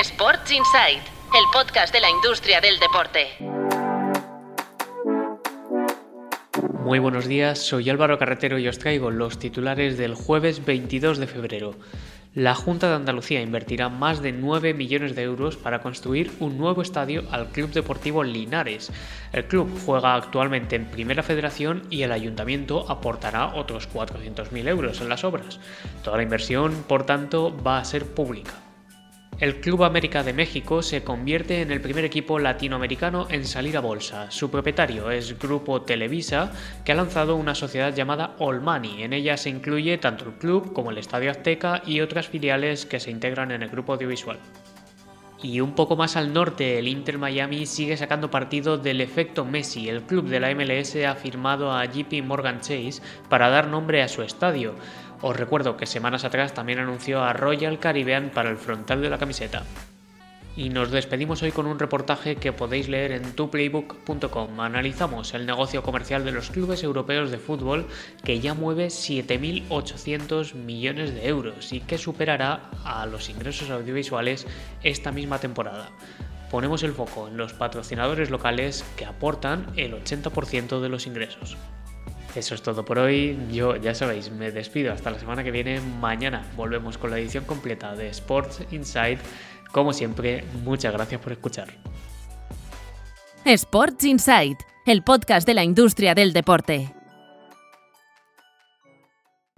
Sports Insight, el podcast de la industria del deporte. Muy buenos días, soy Álvaro Carretero y os traigo los titulares del jueves 22 de febrero. La Junta de Andalucía invertirá más de 9 millones de euros para construir un nuevo estadio al Club Deportivo Linares. El club juega actualmente en Primera Federación y el ayuntamiento aportará otros 400.000 euros en las obras. Toda la inversión, por tanto, va a ser pública. El Club América de México se convierte en el primer equipo latinoamericano en salir a bolsa. Su propietario es Grupo Televisa, que ha lanzado una sociedad llamada Money. En ella se incluye tanto el club como el Estadio Azteca y otras filiales que se integran en el grupo audiovisual. Y un poco más al norte, el Inter Miami sigue sacando partido del efecto Messi. El club de la MLS ha firmado a JP Morgan Chase para dar nombre a su estadio. Os recuerdo que semanas atrás también anunció a Royal Caribbean para el frontal de la camiseta. Y nos despedimos hoy con un reportaje que podéis leer en tuplaybook.com. Analizamos el negocio comercial de los clubes europeos de fútbol que ya mueve 7.800 millones de euros y que superará a los ingresos audiovisuales esta misma temporada. Ponemos el foco en los patrocinadores locales que aportan el 80% de los ingresos. Eso es todo por hoy. Yo, ya sabéis, me despido hasta la semana que viene. Mañana volvemos con la edición completa de Sports Inside. Como siempre, muchas gracias por escuchar. Sports Inside, el podcast de la industria del deporte.